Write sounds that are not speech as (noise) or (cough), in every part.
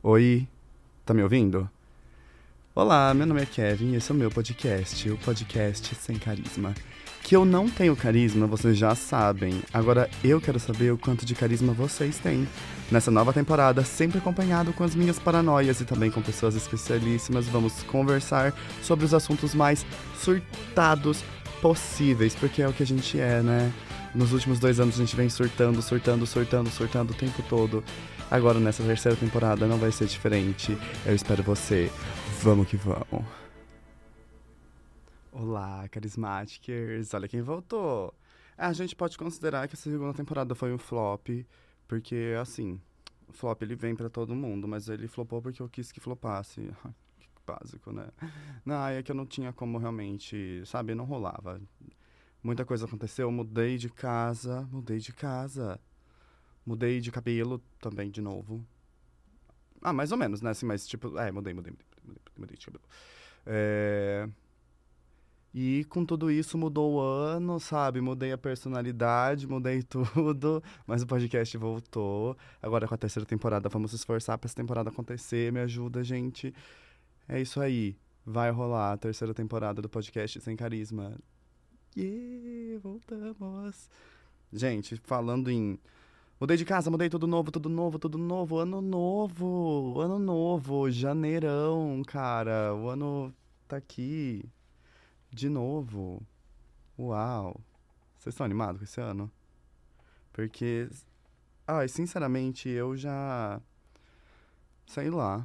Oi, tá me ouvindo? Olá, meu nome é Kevin e esse é o meu podcast, o podcast Sem Carisma. Que eu não tenho carisma, vocês já sabem. Agora eu quero saber o quanto de carisma vocês têm. Nessa nova temporada, sempre acompanhado com as minhas paranoias e também com pessoas especialíssimas, vamos conversar sobre os assuntos mais surtados possíveis, porque é o que a gente é, né? Nos últimos dois anos a gente vem surtando, surtando, surtando, surtando o tempo todo. Agora nessa terceira temporada não vai ser diferente. Eu espero você. Vamos que vamos. Olá, carismáticos. Olha quem voltou. A gente pode considerar que essa segunda temporada foi um flop, porque assim, o flop ele vem para todo mundo, mas ele flopou porque eu quis que flopasse. (laughs) Que básico, né? Não, é que eu não tinha como realmente, sabe, não rolava. Muita coisa aconteceu, mudei de casa, mudei de casa. Mudei de cabelo também de novo. Ah, mais ou menos, né? Assim, mas tipo, é, mudei, mudei, mudei, mudei, mudei de cabelo. É... E com tudo isso mudou o ano, sabe? Mudei a personalidade, mudei (laughs) tudo, mas o podcast voltou. Agora com a terceira temporada, vamos se esforçar para essa temporada acontecer. Me ajuda, gente. É isso aí. Vai rolar a terceira temporada do podcast Sem Carisma. Yeah, voltamos. Gente, falando em. Mudei de casa, mudei tudo novo, tudo novo, tudo novo. Ano novo, ano novo, janeirão, cara. O ano tá aqui. De novo. Uau. Vocês estão animados com esse ano? Porque. Ai, sinceramente, eu já. Sei lá.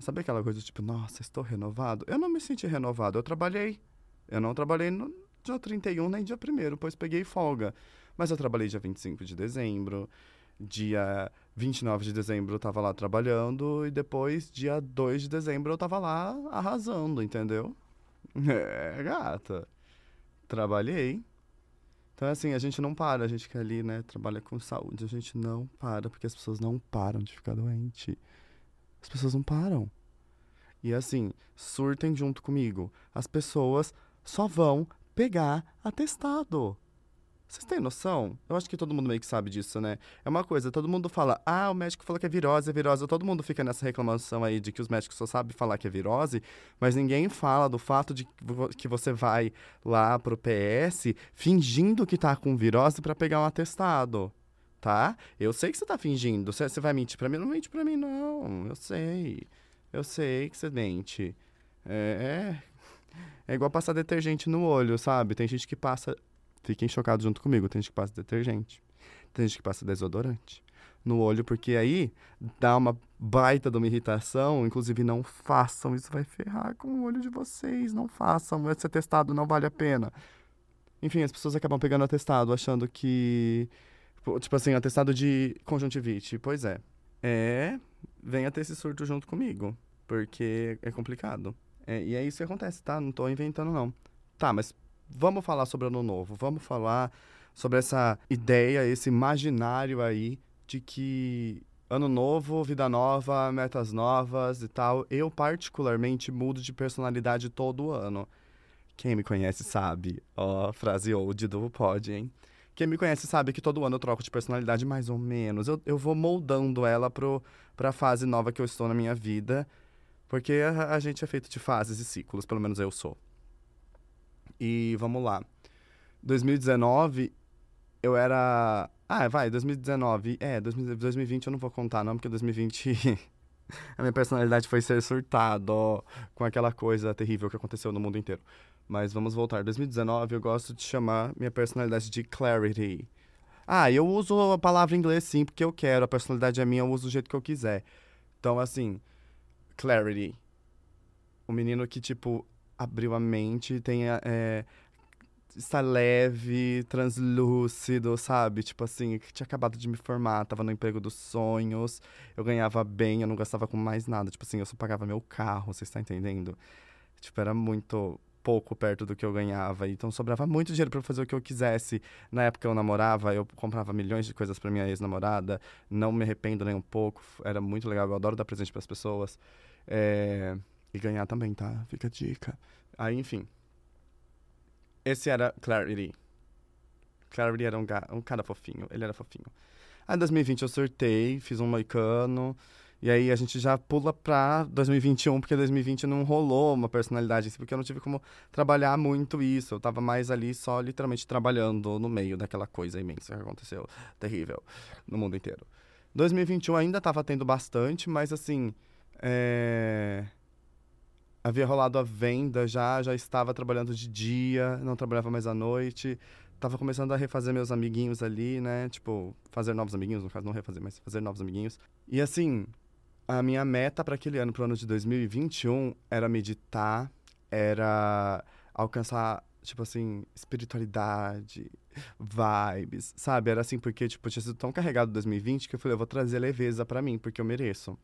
Sabe aquela coisa tipo, nossa, estou renovado? Eu não me senti renovado, eu trabalhei. Eu não trabalhei no dia 31 nem dia 1, pois peguei folga. Mas eu trabalhei dia 25 de dezembro, dia 29 de dezembro eu tava lá trabalhando, e depois, dia 2 de dezembro, eu tava lá arrasando, entendeu? (laughs) É, gata. Trabalhei. Então, assim, a gente não para, a gente que ali, né, trabalha com saúde, a gente não para, porque as pessoas não param de ficar doente. As pessoas não param. E assim, surtem junto comigo. As pessoas só vão pegar atestado. Vocês têm noção? Eu acho que todo mundo meio que sabe disso, né? É uma coisa, todo mundo fala, ah, o médico falou que é virose, é virose. Todo mundo fica nessa reclamação aí de que os médicos só sabem falar que é virose, mas ninguém fala do fato de que você vai lá pro PS fingindo que tá com virose para pegar um atestado, tá? Eu sei que você tá fingindo. Você vai mentir pra mim? Não mente pra mim, não. Eu sei. Eu sei que você mente. É, é igual passar detergente no olho, sabe? Tem gente que passa. Fiquem chocados junto comigo. Tem gente que passa detergente. Tem gente que passa desodorante no olho, porque aí dá uma baita de uma irritação. Inclusive, não façam. Isso vai ferrar com o olho de vocês. Não façam. Esse atestado não vale a pena. Enfim, as pessoas acabam pegando atestado, achando que. Tipo assim, atestado de conjuntivite. Pois é. É. Venha ter esse surto junto comigo. Porque é complicado. É, e é isso que acontece, tá? Não tô inventando, não. Tá, mas vamos falar sobre ano novo. Vamos falar sobre essa ideia, esse imaginário aí de que ano novo, vida nova, metas novas e tal. Eu, particularmente, mudo de personalidade todo ano. Quem me conhece sabe. Ó, oh, frase old do pod, hein? Quem me conhece sabe que todo ano eu troco de personalidade mais ou menos. Eu, eu vou moldando ela pro, pra fase nova que eu estou na minha vida. Porque a, a gente é feito de fases e ciclos, pelo menos eu sou. E vamos lá. 2019, eu era. Ah, vai, 2019. É, 2020 eu não vou contar, não, porque 2020 (laughs) a minha personalidade foi ser surtado, ó, com aquela coisa terrível que aconteceu no mundo inteiro. Mas vamos voltar. 2019 eu gosto de chamar minha personalidade de clarity. Ah, eu uso a palavra em inglês sim, porque eu quero. A personalidade é minha, eu uso do jeito que eu quiser. Então, assim, Clarity. O menino que, tipo, abriu a mente, tem é, está leve, translúcido, sabe? Tipo assim, que tinha acabado de me formar, tava no emprego dos sonhos, eu ganhava bem, eu não gastava com mais nada. Tipo assim, eu só pagava meu carro, você está entendendo? Tipo, era muito pouco perto do que eu ganhava. Então sobrava muito dinheiro para fazer o que eu quisesse. Na época eu namorava, eu comprava milhões de coisas para minha ex-namorada. Não me arrependo nem um pouco. Era muito legal, eu adoro dar presente para as pessoas. É... E ganhar também, tá? Fica a dica. Aí, enfim. Esse era Clarity. Clarity era um, um cara fofinho. Ele era fofinho. Aí, em 2020 eu surtei, fiz um moicano E aí a gente já pula pra 2021, porque 2020 não rolou uma personalidade, assim, porque eu não tive como trabalhar muito isso. Eu tava mais ali só literalmente trabalhando no meio daquela coisa imensa que aconteceu, terrível, no mundo inteiro. 2021 ainda tava tendo bastante, mas assim. É... Havia rolado a venda já, já estava trabalhando de dia, não trabalhava mais à noite tava começando a refazer meus amiguinhos ali, né? Tipo, fazer novos amiguinhos, no caso, não refazer, mas fazer novos amiguinhos. E assim, a minha meta para aquele ano, pro ano de 2021, era meditar, era alcançar, tipo assim, espiritualidade, vibes, sabe? Era assim, porque, tipo, tinha sido tão carregado 2020 que eu falei, eu vou trazer leveza para mim, porque eu mereço.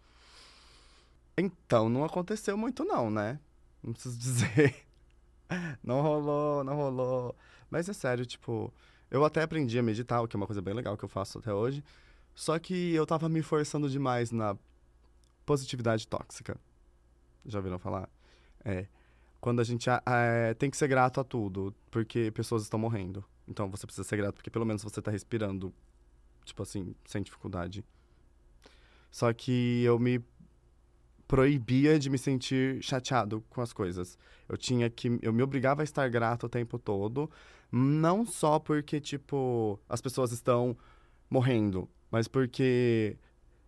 Então, não aconteceu muito não, né? Não preciso (laughs) dizer. não rolou, não rolou. Mas é sério, tipo, eu até aprendi a meditar, o que é uma coisa bem legal que eu faço até hoje. Só que eu tava me forçando demais na positividade tóxica. Já ouviram falar? É. Quando a gente é, tem que ser grato a tudo, porque pessoas estão morrendo. Então você precisa ser grato, porque pelo menos você tá respirando, tipo assim, sem dificuldade. Só que eu me proibia de me sentir chateado com as coisas. Eu tinha que. Eu me obrigava a estar grato o tempo todo. Não só porque, tipo, as pessoas estão morrendo, mas porque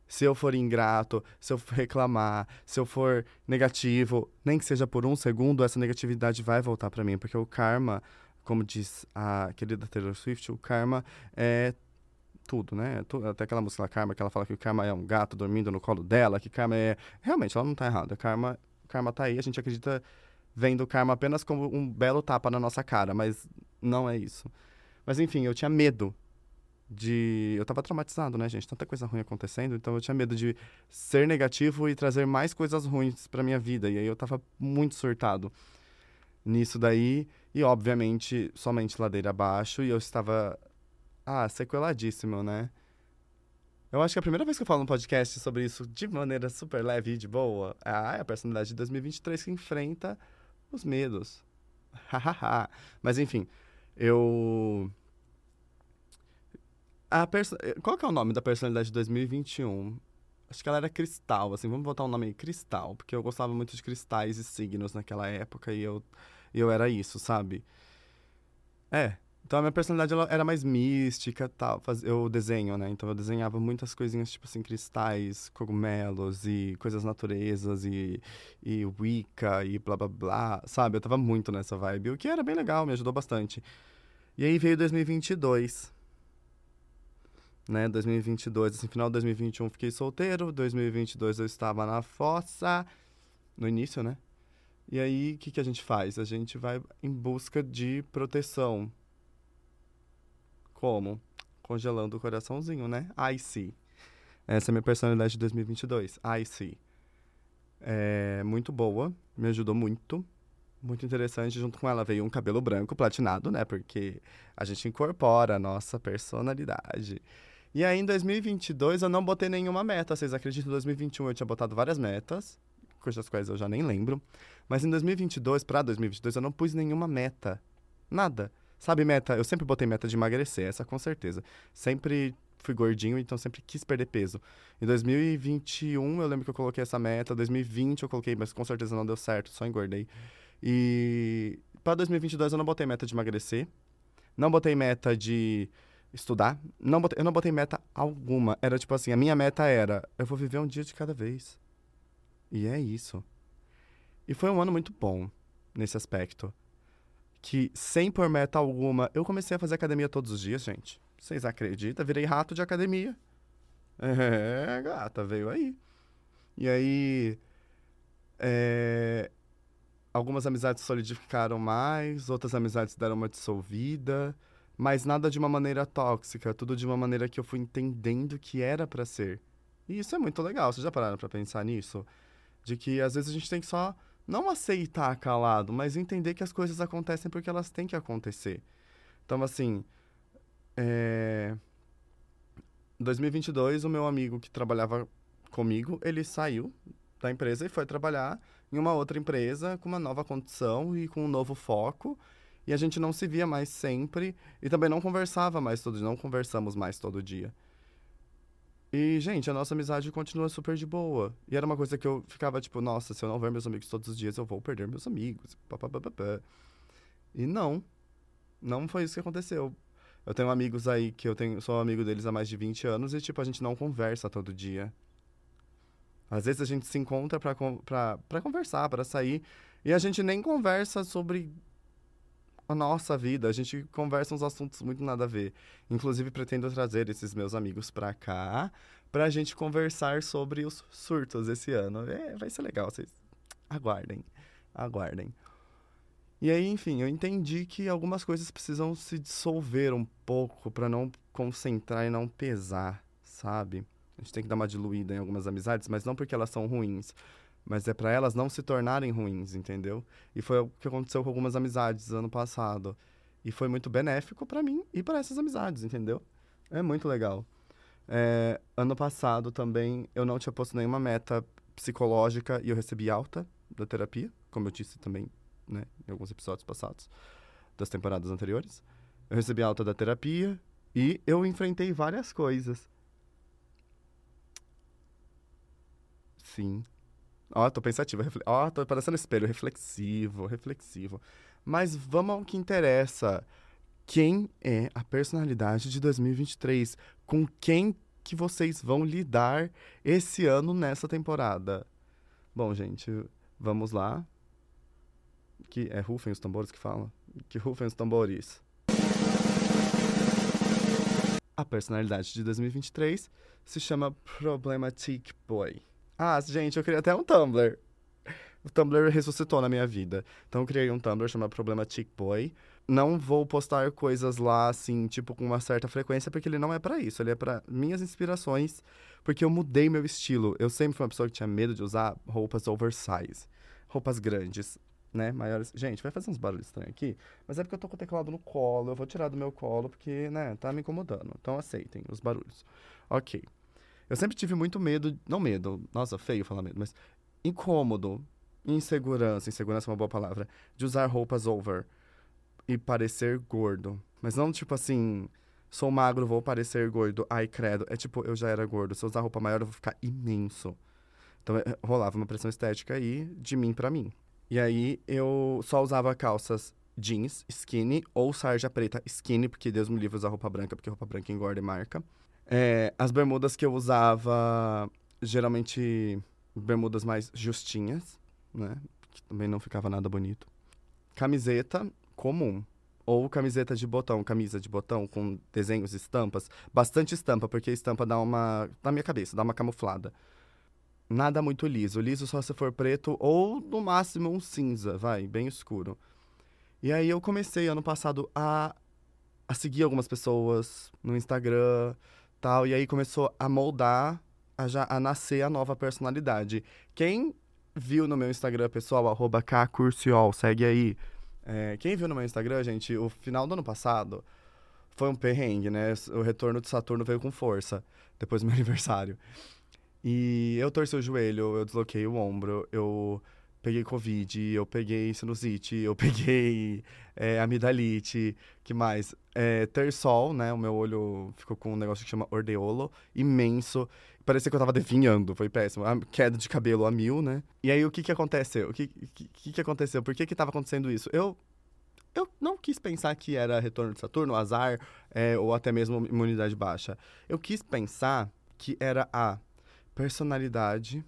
se eu for ingrato, se eu reclamar, se eu for negativo, nem que seja por um segundo, essa negatividade vai voltar para mim, porque o karma, como diz a querida Taylor Swift, o karma é tudo, né? Até aquela música lá, Karma, que ela fala que o karma é um gato dormindo no colo dela, que karma é. Realmente, ela não tá errada. Karma, karma tá aí, a gente acredita vendo o karma apenas como um belo tapa na nossa cara, mas não é isso. Mas enfim, eu tinha medo de. Eu tava traumatizado, né, gente? Tanta coisa ruim acontecendo, então eu tinha medo de ser negativo e trazer mais coisas ruins pra minha vida. E aí eu tava muito surtado nisso daí. E obviamente, somente ladeira abaixo. E eu estava ah, sequeladíssimo, né? Eu acho que é a primeira vez que eu falo no podcast sobre isso de maneira super leve e de boa ah, é a personalidade de 2023 que enfrenta os medos. (laughs) Hahaha. Mas enfim, eu. A perso... Qual que é o nome da personalidade de 2021? Acho que ela era cristal, assim, vamos botar o um nome aí, cristal, porque eu gostava muito de cristais e signos naquela época e eu, eu era isso, sabe? É, então a minha personalidade era mais mística tal. Eu desenho, né? Então eu desenhava muitas coisinhas, tipo assim, cristais, cogumelos e coisas naturezas e, e Wicca e blá blá blá, sabe? Eu tava muito nessa vibe, o que era bem legal, me ajudou bastante. E aí veio 2022. Né, 2022, assim, final de 2021 fiquei solteiro, 2022 eu estava na fossa, no início, né? E aí, o que, que a gente faz? A gente vai em busca de proteção, como? Congelando o coraçãozinho, né? I see. Essa é a minha personalidade de 2022. I see. É muito boa, me ajudou muito. Muito interessante. Junto com ela veio um cabelo branco platinado, né? Porque a gente incorpora a nossa personalidade. E aí, em 2022, eu não botei nenhuma meta. Vocês acreditam? Em 2021 eu tinha botado várias metas, cujas quais eu já nem lembro. Mas em 2022, para 2022, eu não pus nenhuma meta. Nada. Sabe, meta? Eu sempre botei meta de emagrecer, essa com certeza. Sempre fui gordinho, então sempre quis perder peso. Em 2021 eu lembro que eu coloquei essa meta, 2020 eu coloquei, mas com certeza não deu certo, só engordei. E para 2022 eu não botei meta de emagrecer, não botei meta de estudar, não botei, eu não botei meta alguma. Era tipo assim, a minha meta era, eu vou viver um dia de cada vez. E é isso. E foi um ano muito bom nesse aspecto que, sem por meta alguma, eu comecei a fazer academia todos os dias, gente. Vocês acreditam? Virei rato de academia. É, gata, veio aí. E aí. É, algumas amizades solidificaram mais, outras amizades deram uma dissolvida, mas nada de uma maneira tóxica, tudo de uma maneira que eu fui entendendo que era para ser. E isso é muito legal. Vocês já pararam para pensar nisso? De que às vezes a gente tem que só não aceitar calado, mas entender que as coisas acontecem porque elas têm que acontecer. Então, assim, é... 2022, o meu amigo que trabalhava comigo, ele saiu da empresa e foi trabalhar em uma outra empresa com uma nova condição e com um novo foco. E a gente não se via mais sempre e também não conversava mais todo dia, não conversamos mais todo dia. E, gente, a nossa amizade continua super de boa. E era uma coisa que eu ficava tipo, nossa, se eu não ver meus amigos todos os dias, eu vou perder meus amigos. E não. Não foi isso que aconteceu. Eu tenho amigos aí que eu tenho, sou amigo deles há mais de 20 anos e, tipo, a gente não conversa todo dia. Às vezes a gente se encontra pra, pra, pra conversar, para sair, e a gente nem conversa sobre a nossa vida, a gente conversa uns assuntos muito nada a ver. Inclusive, pretendo trazer esses meus amigos pra cá, pra gente conversar sobre os surtos esse ano. É, vai ser legal, vocês aguardem, aguardem. E aí, enfim, eu entendi que algumas coisas precisam se dissolver um pouco para não concentrar e não pesar, sabe? A gente tem que dar uma diluída em algumas amizades, mas não porque elas são ruins, mas é para elas não se tornarem ruins, entendeu? E foi o que aconteceu com algumas amizades ano passado. E foi muito benéfico para mim e para essas amizades, entendeu? É muito legal. É, ano passado também eu não tinha posto nenhuma meta psicológica e eu recebi alta da terapia, como eu disse também, né, em alguns episódios passados das temporadas anteriores. Eu recebi alta da terapia e eu enfrentei várias coisas. Sim, Ó, tô pensativo. Ó, tô parecendo espelho. Reflexivo, reflexivo. Mas vamos ao que interessa. Quem é a personalidade de 2023? Com quem que vocês vão lidar esse ano nessa temporada? Bom, gente, vamos lá. Que é rufem os tambores que fala? Que rufem os tambores. A personalidade de 2023 se chama Problematic Boy. Ah, gente, eu criei até um Tumblr. O Tumblr ressuscitou na minha vida. Então eu criei um Tumblr chamado Problema Chick Boy. Não vou postar coisas lá, assim, tipo, com uma certa frequência, porque ele não é para isso. Ele é para minhas inspirações, porque eu mudei meu estilo. Eu sempre fui uma pessoa que tinha medo de usar roupas oversize. Roupas grandes, né? Maiores. Gente, vai fazer uns barulhos estranhos aqui, mas é porque eu tô com o teclado no colo. Eu vou tirar do meu colo, porque, né, tá me incomodando. Então aceitem os barulhos. Ok. Eu sempre tive muito medo, não medo, nossa, feio falar medo, mas incômodo, insegurança, insegurança é uma boa palavra, de usar roupas over e parecer gordo. Mas não tipo assim, sou magro, vou parecer gordo, ai credo. É tipo, eu já era gordo, se eu usar roupa maior eu vou ficar imenso. Então é, rolava uma pressão estética aí de mim para mim. E aí eu só usava calças jeans, skinny, ou sarja preta skinny, porque Deus me livre usar roupa branca, porque roupa branca engorda e marca. É, as bermudas que eu usava, geralmente bermudas mais justinhas, né? Que também não ficava nada bonito. Camiseta comum. Ou camiseta de botão, camisa de botão com desenhos, estampas. Bastante estampa, porque a estampa dá uma. Na minha cabeça, dá uma camuflada. Nada muito liso. Liso só se for preto ou no máximo um cinza, vai, bem escuro. E aí eu comecei ano passado a, a seguir algumas pessoas no Instagram tal. E aí começou a moldar, a, já, a nascer a nova personalidade. Quem viu no meu Instagram, pessoal, arroba Kcurciol, segue aí. É, quem viu no meu Instagram, gente, o final do ano passado foi um perrengue, né? O retorno de Saturno veio com força, depois do meu (laughs) aniversário. E eu torci o joelho, eu desloquei o ombro, eu peguei Covid, eu peguei sinusite, eu peguei é, (laughs) amidalite, que mais? É, sol né? O meu olho ficou com um negócio que chama ordeolo, imenso. Parecia que eu tava definhando, foi péssimo. A queda de cabelo a mil, né? E aí, o que que aconteceu? O que que, que aconteceu? Por que que tava acontecendo isso? Eu eu não quis pensar que era retorno de Saturno, azar, é, ou até mesmo imunidade baixa. Eu quis pensar que era a personalidade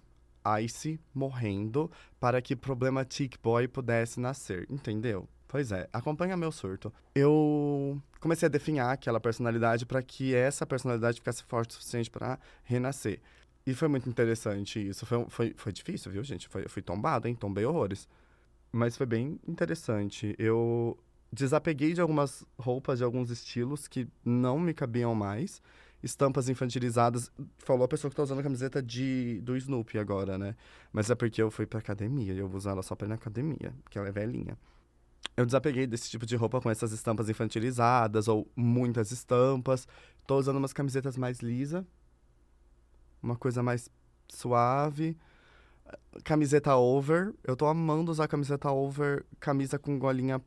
Ice morrendo para que Problematic Boy pudesse nascer, entendeu? Pois é, acompanha meu surto. Eu comecei a definhar aquela personalidade para que essa personalidade ficasse forte o suficiente para renascer. E foi muito interessante isso. Foi, foi, foi difícil, viu, gente? Foi, fui tombado, hein? Tombei horrores. Mas foi bem interessante. Eu desapeguei de algumas roupas, de alguns estilos que não me cabiam mais estampas infantilizadas. Falou a pessoa que tá usando a camiseta de, do Snoopy agora, né? Mas é porque eu fui pra academia eu vou usar ela só pra ir na academia, porque ela é velhinha. Eu desapeguei desse tipo de roupa com essas estampas infantilizadas ou muitas estampas. Tô usando umas camisetas mais lisa, uma coisa mais suave. Camiseta over. Eu tô amando usar camiseta over, camisa com golinha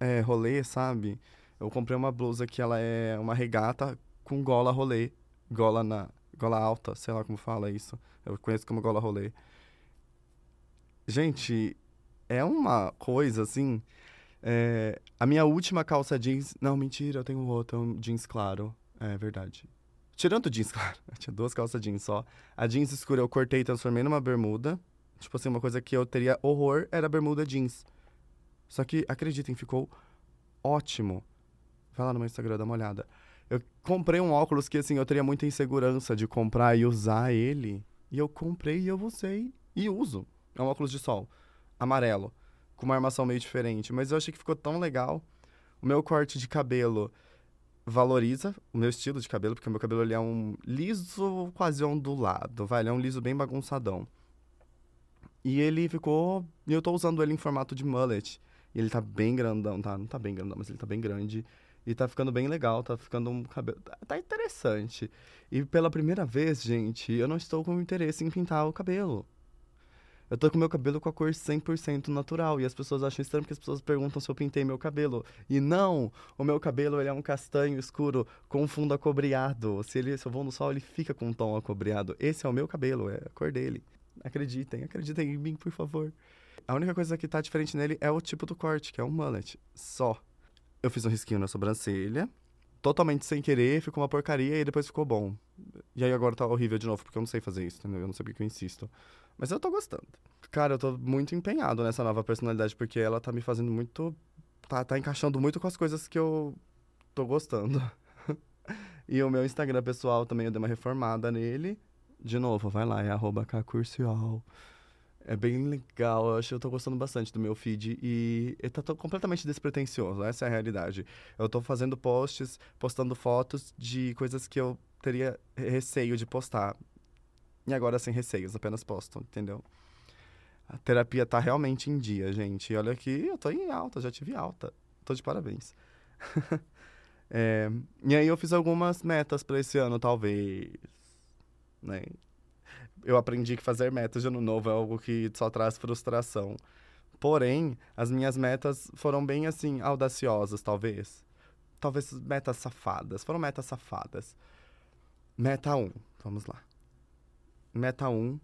é, rolê, sabe? Eu comprei uma blusa que ela é uma regata com gola rolê. Gola na. gola alta, sei lá como fala isso. Eu conheço como gola rolê. Gente, é uma coisa assim. É, a minha última calça jeans. Não, mentira, eu tenho outra, um jeans claro. É verdade. Tirando jeans, (laughs) claro. Eu tinha duas calças jeans só. A jeans escura eu cortei e transformei numa bermuda. Tipo assim, uma coisa que eu teria horror era bermuda jeans. Só que, acreditem, ficou ótimo. Vai lá no meu Instagram, dá uma olhada. Eu comprei um óculos que, assim, eu teria muita insegurança de comprar e usar ele. E eu comprei e eu usei e uso. É um óculos de sol, amarelo, com uma armação meio diferente. Mas eu achei que ficou tão legal. O meu corte de cabelo valoriza o meu estilo de cabelo, porque o meu cabelo ele é um liso quase ondulado, vai, ele é um liso bem bagunçadão. E ele ficou. Eu tô usando ele em formato de mullet. E ele tá bem grandão, tá? Não tá bem grandão, mas ele tá bem grande. E tá ficando bem legal, tá ficando um cabelo. Tá, tá interessante. E pela primeira vez, gente, eu não estou com interesse em pintar o cabelo. Eu tô com meu cabelo com a cor 100% natural. E as pessoas acham estranho porque as pessoas perguntam se eu pintei meu cabelo. E não! O meu cabelo ele é um castanho escuro com fundo acobreado. Se, ele, se eu vou no sol, ele fica com um tom acobreado. Esse é o meu cabelo, é a cor dele. Acreditem, acreditem em mim, por favor. A única coisa que tá diferente nele é o tipo do corte, que é um mullet. Só. Eu fiz um risquinho na sobrancelha. Totalmente sem querer, ficou uma porcaria e depois ficou bom. E aí agora tá horrível de novo, porque eu não sei fazer isso, entendeu? Eu não sei porque eu insisto. Mas eu tô gostando. Cara, eu tô muito empenhado nessa nova personalidade, porque ela tá me fazendo muito. Tá, tá encaixando muito com as coisas que eu tô gostando. (laughs) e o meu Instagram pessoal também eu dei uma reformada nele. De novo, vai lá, é arroba. É bem legal, eu acho eu tô gostando bastante do meu feed e ele tá completamente despretensioso, essa é a realidade. Eu tô fazendo posts, postando fotos de coisas que eu teria receio de postar. E agora sem receios, apenas posto, entendeu? A terapia tá realmente em dia, gente. E olha aqui, eu tô em alta, já tive alta. Tô de parabéns. (laughs) é, e aí eu fiz algumas metas para esse ano, talvez. Né? Eu aprendi que fazer metas de ano novo é algo que só traz frustração. Porém, as minhas metas foram bem assim, audaciosas, talvez. Talvez metas safadas. Foram metas safadas. Meta 1, vamos lá. Meta 1,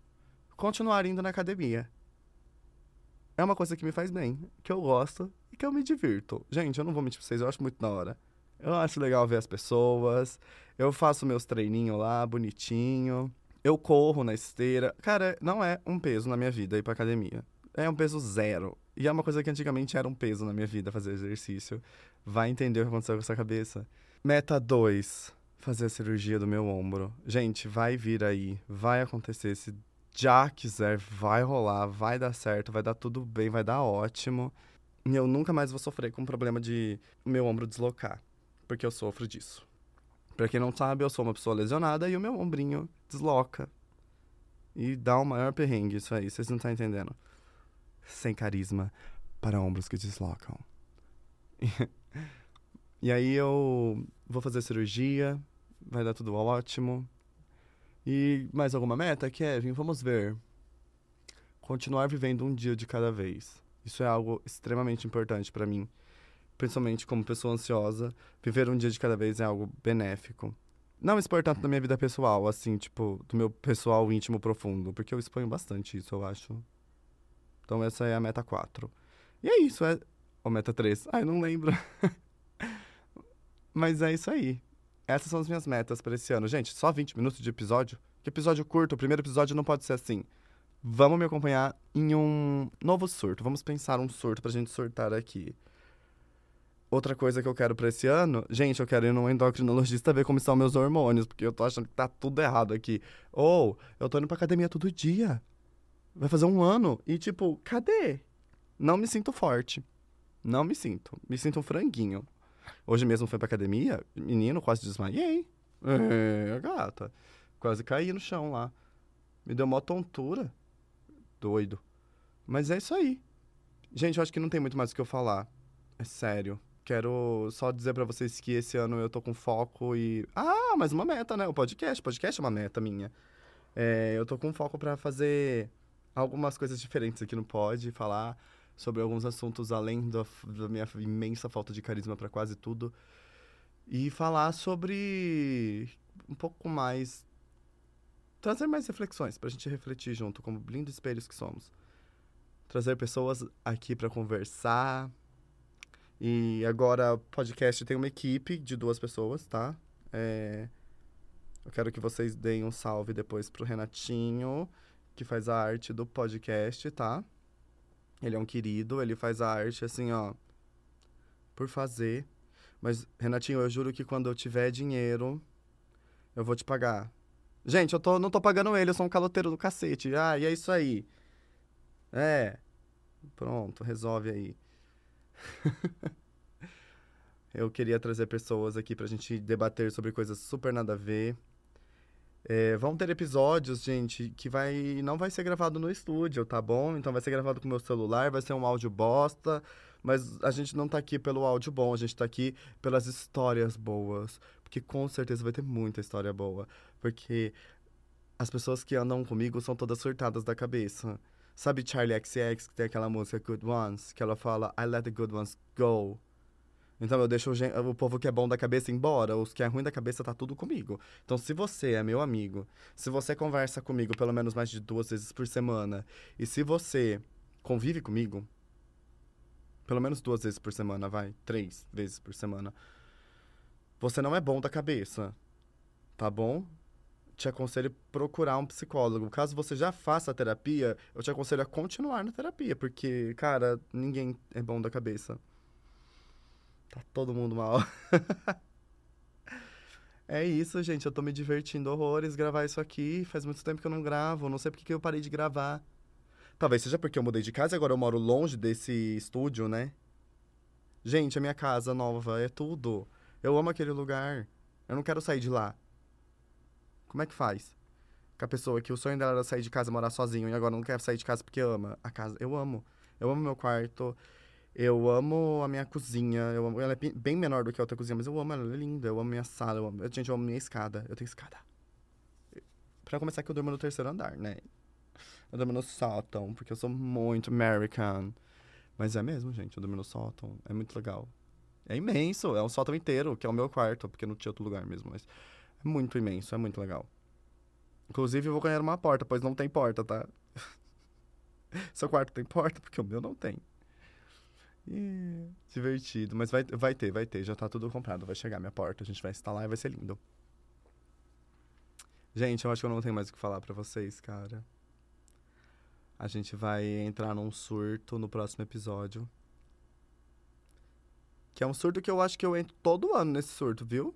continuar indo na academia. É uma coisa que me faz bem, que eu gosto e que eu me divirto. Gente, eu não vou mentir pra vocês, eu acho muito da hora. Eu acho legal ver as pessoas. Eu faço meus treininhos lá, bonitinho. Eu corro na esteira. Cara, não é um peso na minha vida ir pra academia. É um peso zero. E é uma coisa que antigamente era um peso na minha vida fazer exercício. Vai entender o que aconteceu com essa cabeça. Meta 2. Fazer a cirurgia do meu ombro. Gente, vai vir aí. Vai acontecer. Se já quiser, vai rolar. Vai dar certo. Vai dar tudo bem. Vai dar ótimo. E eu nunca mais vou sofrer com o problema de meu ombro deslocar. Porque eu sofro disso. Pra quem não sabe, eu sou uma pessoa lesionada e o meu ombrinho desloca. E dá um maior perrengue isso aí, vocês não estão entendendo. Sem carisma para ombros que deslocam. (laughs) e aí eu vou fazer cirurgia, vai dar tudo ótimo. E mais alguma meta, Kevin? Vamos ver. Continuar vivendo um dia de cada vez. Isso é algo extremamente importante para mim principalmente como pessoa ansiosa, viver um dia de cada vez é algo benéfico. Não expor tanto da minha vida pessoal, assim, tipo, do meu pessoal íntimo profundo, porque eu exponho bastante isso, eu acho. Então essa é a meta 4. E é isso, é. Ou meta 3. (laughs) Ai, não lembro. (laughs) Mas é isso aí. Essas são as minhas metas para esse ano. Gente, só 20 minutos de episódio? Que episódio curto, o primeiro episódio não pode ser assim. Vamos me acompanhar em um novo surto. Vamos pensar um surto pra gente surtar aqui. Outra coisa que eu quero pra esse ano, gente, eu quero ir num endocrinologista ver como estão meus hormônios, porque eu tô achando que tá tudo errado aqui. Ou, eu tô indo pra academia todo dia. Vai fazer um ano. E, tipo, cadê? Não me sinto forte. Não me sinto. Me sinto um franguinho. Hoje mesmo fui pra academia, menino, quase desmaiei. É, gata. Quase caí no chão lá. Me deu uma tontura. Doido. Mas é isso aí. Gente, eu acho que não tem muito mais o que eu falar. É sério. Quero só dizer para vocês que esse ano eu tô com foco e. Ah, mais uma meta, né? O podcast. O podcast é uma meta minha. É, eu tô com foco para fazer algumas coisas diferentes aqui no Pod, falar sobre alguns assuntos além da, da minha imensa falta de carisma para quase tudo. E falar sobre um pouco mais trazer mais reflexões pra gente refletir junto, como lindos espelhos que somos. Trazer pessoas aqui para conversar. E agora o podcast tem uma equipe de duas pessoas, tá? É... Eu quero que vocês deem um salve depois pro Renatinho, que faz a arte do podcast, tá? Ele é um querido, ele faz a arte assim, ó, por fazer. Mas, Renatinho, eu juro que quando eu tiver dinheiro, eu vou te pagar. Gente, eu tô, não tô pagando ele, eu sou um caloteiro do cacete. Ah, e é isso aí. É. Pronto, resolve aí. (laughs) eu queria trazer pessoas aqui pra gente debater sobre coisas super nada a ver. É, vão ter episódios, gente, que vai não vai ser gravado no estúdio, tá bom? Então vai ser gravado com meu celular, vai ser um áudio bosta, mas a gente não tá aqui pelo áudio bom, a gente tá aqui pelas histórias boas, porque com certeza vai ter muita história boa, porque as pessoas que andam comigo são todas surtadas da cabeça. Sabe Charlie XX, que tem aquela música Good Ones, que ela fala I let the good ones go. Então eu deixo o, o, povo que é bom da cabeça embora, os que é ruim da cabeça tá tudo comigo. Então se você é meu amigo, se você conversa comigo pelo menos mais de duas vezes por semana, e se você convive comigo, pelo menos duas vezes por semana, vai, três vezes por semana, você não é bom da cabeça, tá bom? Te aconselho a procurar um psicólogo. Caso você já faça a terapia, eu te aconselho a continuar na terapia, porque, cara, ninguém é bom da cabeça. Tá todo mundo mal. (laughs) é isso, gente. Eu tô me divertindo horrores gravar isso aqui. Faz muito tempo que eu não gravo. Não sei porque que eu parei de gravar. Talvez seja porque eu mudei de casa e agora eu moro longe desse estúdio, né? Gente, a minha casa nova é tudo. Eu amo aquele lugar. Eu não quero sair de lá. Como é que faz? Com a pessoa que o sonho dela era sair de casa e morar sozinho e agora não quer sair de casa porque ama a casa. Eu amo. Eu amo meu quarto. Eu amo a minha cozinha. Eu amo, ela é bem menor do que a outra cozinha, mas eu amo ela, ela é linda. Eu amo minha sala. Eu amo, gente, eu amo minha escada. Eu tenho escada. Pra começar, que eu durmo no terceiro andar, né? Eu durmo no sótão, porque eu sou muito American. Mas é mesmo, gente. Eu durmo no sótão. É muito legal. É imenso. É um sótão inteiro, que é o meu quarto, porque não tinha outro lugar mesmo. Mas muito imenso. É muito legal. Inclusive, eu vou ganhar uma porta, pois não tem porta, tá? (laughs) Seu quarto tem porta? Porque o meu não tem. Divertido. Mas vai, vai ter, vai ter. Já tá tudo comprado. Vai chegar minha porta, a gente vai instalar e vai ser lindo. Gente, eu acho que eu não tenho mais o que falar para vocês, cara. A gente vai entrar num surto no próximo episódio. Que é um surto que eu acho que eu entro todo ano nesse surto, viu?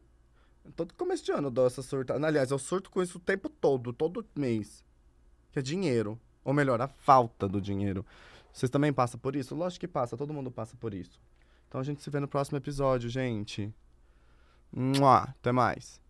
Todo começo de ano eu dou essa surta. Aliás, eu surto com isso o tempo todo, todo mês. Que é dinheiro. Ou melhor, a falta do dinheiro. Vocês também passam por isso? Lógico que passa, todo mundo passa por isso. Então a gente se vê no próximo episódio, gente. Mua, até mais.